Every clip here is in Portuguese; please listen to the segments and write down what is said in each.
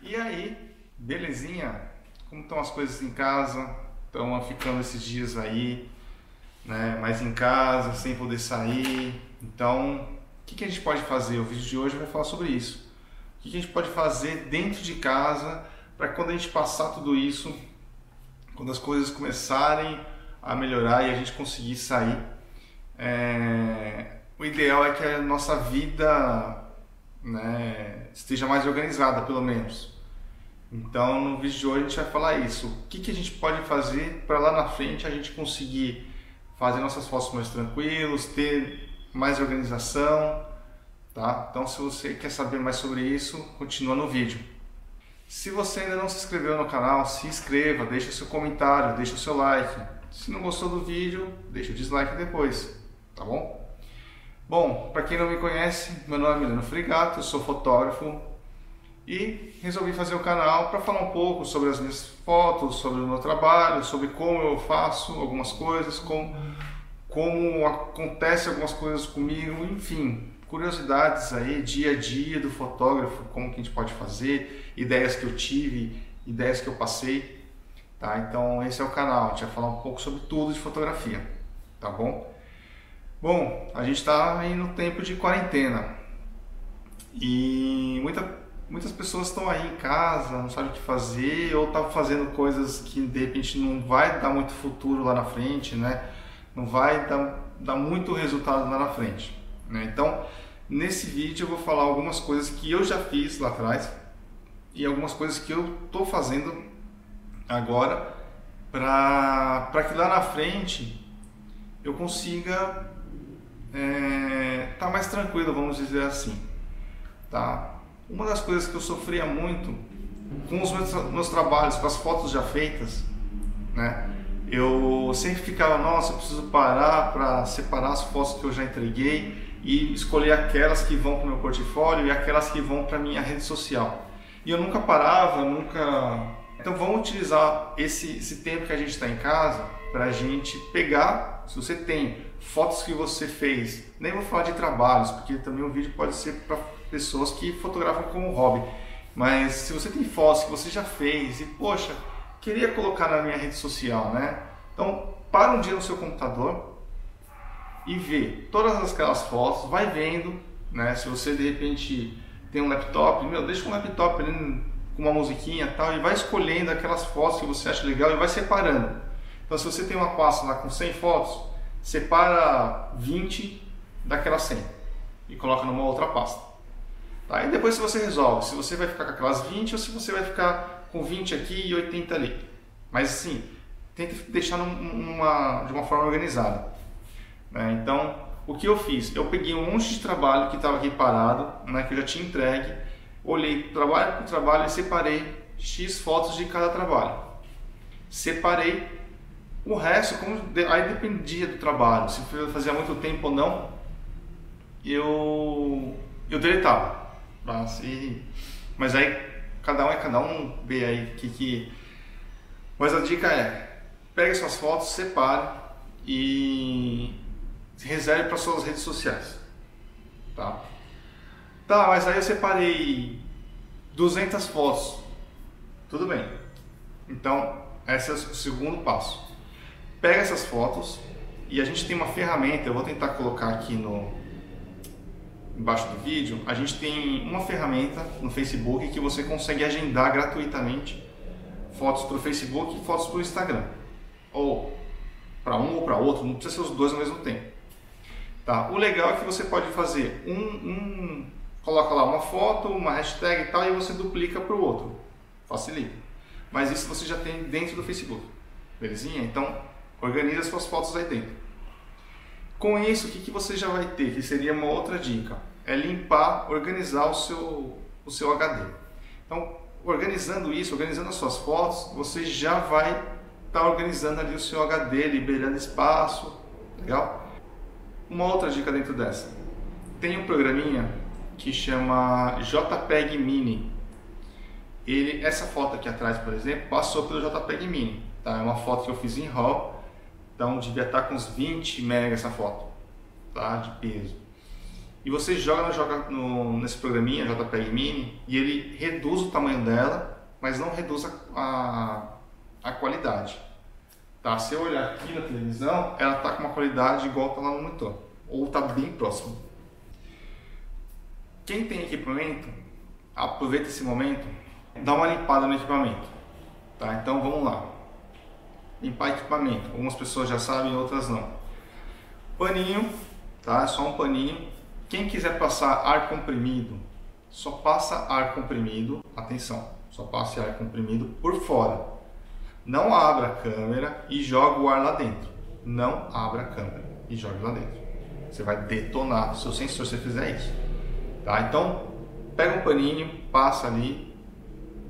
E aí, belezinha? Como estão as coisas em casa? Estão ficando esses dias aí, né? Mais em casa, sem poder sair. Então, o que, que a gente pode fazer? O vídeo de hoje vai falar sobre isso. O que, que a gente pode fazer dentro de casa para quando a gente passar tudo isso, quando as coisas começarem a melhorar e a gente conseguir sair, é... o ideal é que a nossa vida né, esteja mais organizada, pelo menos. Então, no vídeo de hoje a gente vai falar isso. O que, que a gente pode fazer para lá na frente a gente conseguir fazer nossas fotos mais tranquilos, ter mais organização, tá? Então, se você quer saber mais sobre isso, continua no vídeo. Se você ainda não se inscreveu no canal, se inscreva, deixa seu comentário, deixa o seu like. Se não gostou do vídeo, deixa o dislike depois, tá bom? Bom, para quem não me conhece, meu nome é Mileno Frigato, eu sou fotógrafo e resolvi fazer o canal para falar um pouco sobre as minhas fotos, sobre o meu trabalho, sobre como eu faço algumas coisas, como, como acontece algumas coisas comigo, enfim, curiosidades aí, dia a dia do fotógrafo, como que a gente pode fazer, ideias que eu tive, ideias que eu passei, tá? Então esse é o canal, a gente vai falar um pouco sobre tudo de fotografia, tá bom? Bom, a gente está aí no tempo de quarentena e muita, muitas pessoas estão aí em casa, não sabem o que fazer ou estão tá fazendo coisas que de repente não vai dar muito futuro lá na frente, né? Não vai dar, dar muito resultado lá na frente. Né? Então, nesse vídeo eu vou falar algumas coisas que eu já fiz lá atrás e algumas coisas que eu estou fazendo agora para que lá na frente eu consiga é, tá mais tranquilo, vamos dizer assim. Tá? Uma das coisas que eu sofria muito com os meus, meus trabalhos, com as fotos já feitas, né? Eu sempre ficava, nossa, eu preciso parar para separar as fotos que eu já entreguei e escolher aquelas que vão para o meu portfólio e aquelas que vão para minha rede social. E eu nunca parava, nunca. Então vamos utilizar esse, esse tempo que a gente está em casa para a gente pegar, se você tem fotos que você fez, nem vou falar de trabalhos, porque também o vídeo pode ser para pessoas que fotografam como hobby, mas se você tem fotos que você já fez e, poxa, queria colocar na minha rede social, né? Então, para um dia no seu computador e vê todas aquelas fotos, vai vendo, né? Se você de repente tem um laptop, meu, deixa um laptop ali com uma musiquinha e tal e vai escolhendo aquelas fotos que você acha legal e vai separando. Então, se você tem uma pasta lá com 100 fotos, separa 20 daquelas 100 e coloca numa outra pasta. Tá? E depois você resolve se você vai ficar com aquelas 20 ou se você vai ficar com 20 aqui e 80 ali. Mas assim, tenta deixar numa, de uma forma organizada. Né? Então, o que eu fiz? Eu peguei um monte de trabalho que estava aqui parado, né, que eu já tinha entregue, olhei trabalho por trabalho e separei X fotos de cada trabalho. Separei o resto, como aí dependia do trabalho, se fazia muito tempo ou não, eu eu deletava. Mas, e, mas aí cada um é cada um, vê aí que que. Mas a dica é: pegue suas fotos, separe e reserve para suas redes sociais. Tá? Tá, mas aí eu separei 200 fotos. Tudo bem. Então, esse é o segundo passo pega essas fotos e a gente tem uma ferramenta, eu vou tentar colocar aqui no embaixo do vídeo, a gente tem uma ferramenta no Facebook que você consegue agendar gratuitamente fotos para o Facebook e fotos para o Instagram. Ou para um ou para outro, não precisa ser os dois ao mesmo tempo. Tá? O legal é que você pode fazer um, um coloca lá uma foto, uma hashtag e tal, e você duplica para o outro. Facilita. Mas isso você já tem dentro do Facebook. Belezinha? Então, Organize as suas fotos aí dentro. Com isso, o que, que você já vai ter? Que seria uma outra dica. É limpar, organizar o seu, o seu HD. Então, organizando isso, organizando as suas fotos, você já vai estar tá organizando ali o seu HD, liberando espaço. Legal? Uma outra dica dentro dessa. Tem um programinha que chama JPEG Mini. Ele, essa foto aqui atrás, por exemplo, passou pelo JPEG Mini. Tá? É uma foto que eu fiz em RAW então devia estar com uns 20 MB essa foto, tá? De peso. e você joga, joga no, nesse programinha JPEG Mini e ele reduz o tamanho dela, mas não reduz a, a, a qualidade. Tá? Se eu olhar aqui na televisão, ela está com uma qualidade igual está lá no monitor, ou está bem próximo. Quem tem equipamento, aproveita esse momento, dá uma limpada no equipamento. Tá? Então vamos lá. Limpar equipamento. Algumas pessoas já sabem, outras não. Paninho, tá? Só um paninho. Quem quiser passar ar comprimido, só passa ar comprimido. Atenção, só passe ar comprimido por fora. Não abra a câmera e joga o ar lá dentro. Não abra a câmera e joga lá dentro. Você vai detonar seu sensor se você fizer isso. Tá? Então, pega um paninho, passa ali,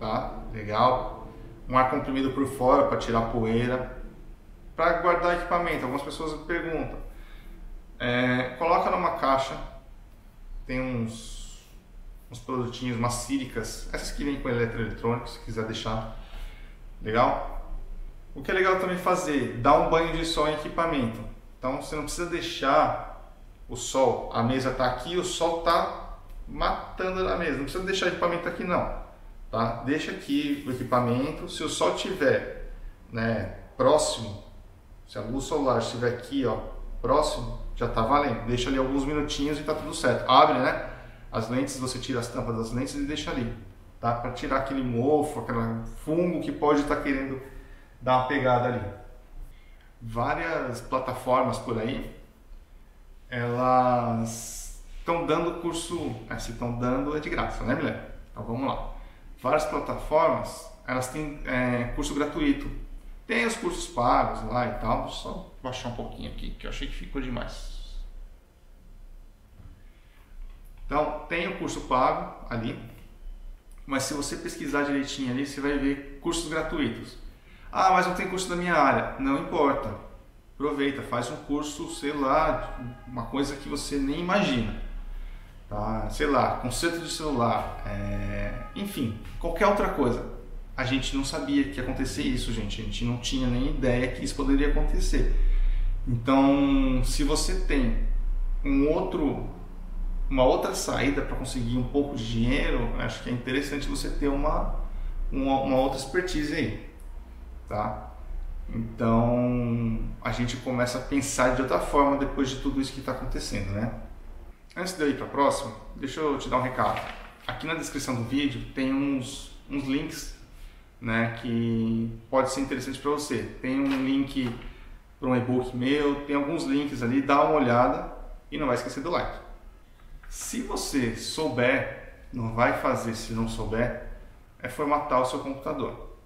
tá? Legal. Um ar comprimido por fora para tirar poeira. Para guardar equipamento, algumas pessoas perguntam. É, coloca numa caixa, tem uns, uns produtinhos, umas círicas, essas que vêm com eletroeletrônico, se quiser deixar. Legal? O que é legal também fazer, dar um banho de sol em equipamento. Então você não precisa deixar o sol, a mesa está aqui, o sol está matando na mesa. Não precisa deixar o equipamento aqui não, tá? Deixa aqui o equipamento. Se o sol estiver, né, próximo, se a luz solar estiver aqui, ó, próximo, já está valendo. Deixa ali alguns minutinhos e está tudo certo. Abre, né? As lentes, você tira as tampas das lentes e deixa ali, tá? Para tirar aquele mofo, aquele fungo que pode estar tá querendo dar uma pegada ali. Várias plataformas por aí, elas estão dando curso, é, se estão dando é de graça, né, mulher? Então vamos lá. Várias plataformas, elas têm é, curso gratuito. Tem os cursos pagos lá e tal, só baixar um pouquinho aqui, que eu achei que ficou demais. Então, tem o curso pago ali, mas se você pesquisar direitinho ali, você vai ver cursos gratuitos. Ah, mas não tem curso da minha área. Não importa. Aproveita, faz um curso, sei lá, uma coisa que você nem imagina tá? sei lá, conserto de celular, é... enfim, qualquer outra coisa. A gente não sabia que ia acontecer isso, gente. A gente não tinha nem ideia que isso poderia acontecer. Então, se você tem um outro, uma outra saída para conseguir um pouco de dinheiro, acho que é interessante você ter uma, uma, uma outra expertise aí, tá? Então, a gente começa a pensar de outra forma depois de tudo isso que está acontecendo, né? Antes de eu ir para a próxima, deixa eu te dar um recado. Aqui na descrição do vídeo tem uns, uns links né, que pode ser interessante para você. Tem um link para um e-book meu, tem alguns links ali, dá uma olhada e não vai esquecer do like. Se você souber, não vai fazer se não souber, é formatar o seu computador.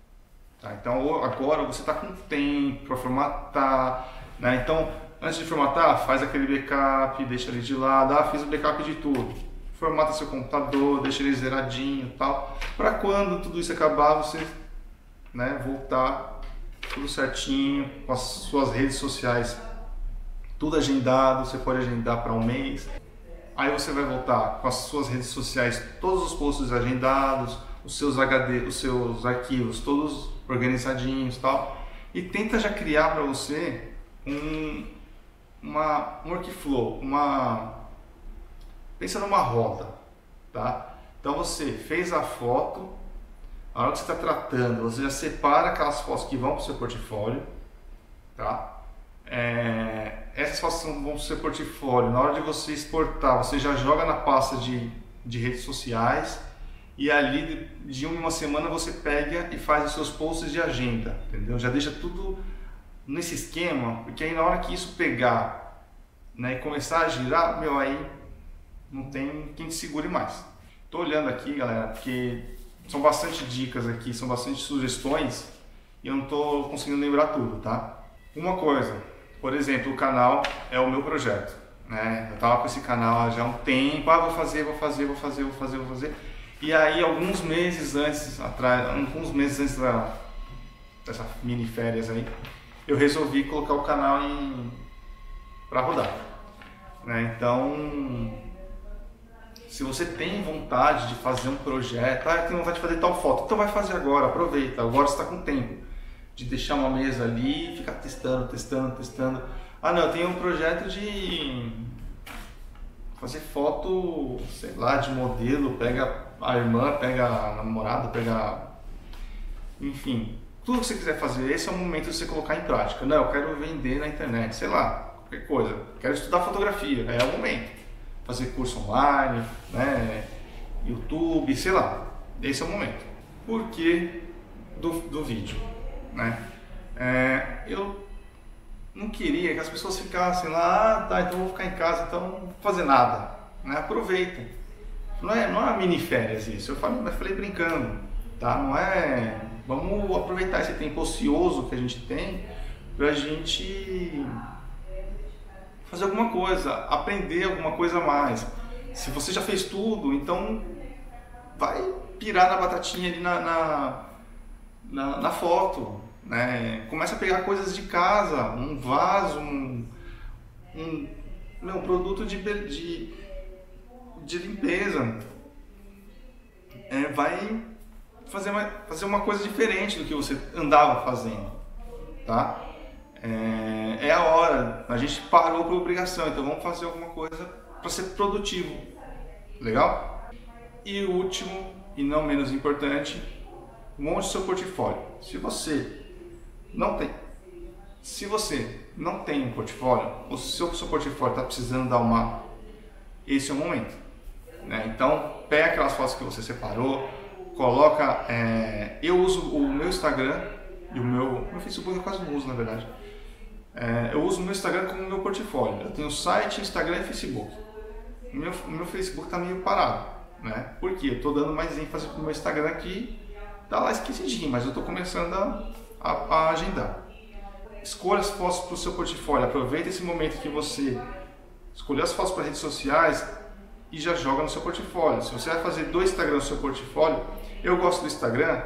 Tá? Então agora você está com tempo para formatar, né? então Antes de formatar, faz aquele backup, deixa ele de lado. Ah, fiz o backup de tudo. Formata seu computador, deixa ele zeradinho e tal. Para quando tudo isso acabar, você né, voltar tudo certinho, com as suas redes sociais tudo agendado. Você pode agendar para um mês. Aí você vai voltar com as suas redes sociais, todos os posts agendados, os seus HD, os seus arquivos todos organizadinhos tal. E tenta já criar para você um, uma, um workflow, uma pensa numa roda, tá? Então você fez a foto, a hora que você está tratando, você já separa aquelas fotos que vão para o seu portfólio, tá? É, essas fotos vão para o seu portfólio. Na hora de você exportar, você já joga na pasta de, de redes sociais e ali de uma, uma semana você pega e faz os seus posts de agenda, entendeu? Já deixa tudo nesse esquema, porque aí na hora que isso pegar né, e começar a girar, meu, aí não tem quem te segure mais. Tô olhando aqui, galera, porque são bastante dicas aqui, são bastante sugestões e eu não tô conseguindo lembrar tudo, tá? Uma coisa, por exemplo, o canal é o meu projeto, né? Eu tava com esse canal já há um tempo, ah, vou fazer, vou fazer, vou fazer, vou fazer, vou fazer. E aí, alguns meses antes, atrás, alguns meses antes da, dessa mini férias aí, eu resolvi colocar o canal em para rodar. Né? Então, se você tem vontade de fazer um projeto, ah, eu tenho vontade de fazer tal foto, então vai fazer agora, aproveita, agora está com tempo de deixar uma mesa ali ficar testando, testando, testando. Ah, não, eu tenho um projeto de fazer foto, sei lá, de modelo, pega a irmã, pega a namorada, pega. Enfim, tudo que você quiser fazer, esse é o momento de você colocar em prática. Não, eu quero vender na internet, sei lá, qualquer coisa. Quero estudar fotografia, é o momento. Fazer curso online, né? YouTube, sei lá. Esse é o momento. Por que do, do vídeo? Né? É, eu não queria que as pessoas ficassem lá, ah, tá, então vou ficar em casa, então não vou fazer nada. Né? Aproveita. Não é, não é mini férias isso, eu falei, eu falei brincando, tá? Não é. Vamos aproveitar esse tempo ocioso que a gente tem pra gente fazer alguma coisa, aprender alguma coisa a mais. Se você já fez tudo, então vai pirar na batatinha ali na, na, na, na foto. Né? Começa a pegar coisas de casa, um vaso, um, um, um produto de, de, de limpeza. É, vai fazer uma, fazer uma coisa diferente do que você andava fazendo. Tá? É, é a hora, a gente parou por obrigação, então vamos fazer alguma coisa para ser produtivo. Legal? E o último, e não menos importante, monte seu portfólio. Se você não tem. Se você não tem um portfólio, ou se o seu portfólio está precisando dar uma. Esse é o momento. Né? Então, pega aquelas fotos que você separou, coloca. É... eu uso o meu Instagram e o meu. Meu Facebook eu quase não uso, na verdade. É... eu uso o meu Instagram como meu portfólio. Eu tenho site, Instagram e Facebook. Meu, meu Facebook está meio parado. Né? Por quê? Eu estou dando mais ênfase para o meu Instagram aqui. Tá lá esquecidinho, mas eu estou começando a a, a agendar. Escolha as fotos para o seu portfólio. Aproveita esse momento que você escolheu as fotos para redes sociais e já joga no seu portfólio. Se você vai fazer dois Instagram no seu portfólio, eu gosto do Instagram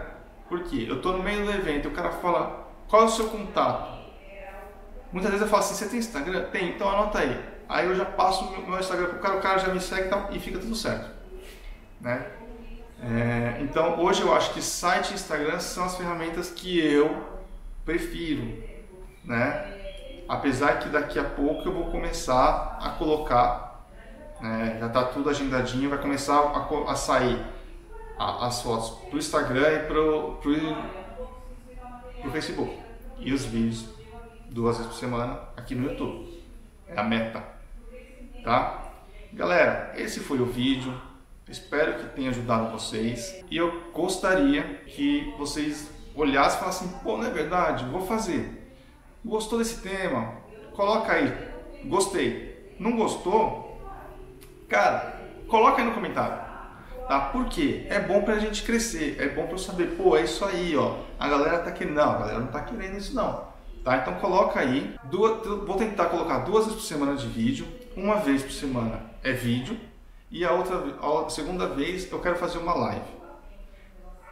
porque eu estou no meio do evento e o cara fala qual é o seu contato. Muitas vezes eu falo assim, você tem Instagram? Tem, então anota aí. Aí eu já passo o meu Instagram para o cara, o cara já me segue e fica tudo certo. Né? É, então hoje eu acho que site e Instagram são as ferramentas que eu prefiro, né? Apesar que daqui a pouco eu vou começar a colocar, né? já está tudo agendadinho, vai começar a, a sair a, as fotos para o Instagram e para o Facebook e os vídeos duas vezes por semana aqui no YouTube. É a meta, tá? Galera, esse foi o vídeo. Espero que tenha ajudado vocês e eu gostaria que vocês olhassem e falassem: pô, não é verdade, vou fazer. Gostou desse tema? Coloca aí, gostei. Não gostou? Cara, coloca aí no comentário. Tá? Por quê? É bom pra gente crescer, é bom pra eu saber, pô, é isso aí, ó. A galera tá querendo. Não, a galera não tá querendo isso não. Tá? Então coloca aí, duas, vou tentar colocar duas vezes por semana de vídeo, uma vez por semana é vídeo e a outra, a segunda vez eu quero fazer uma live.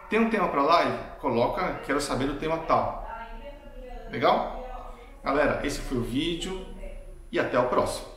Tem um tema para live? Coloca, quero saber do tema tal. Legal? Galera, esse foi o vídeo e até o próximo.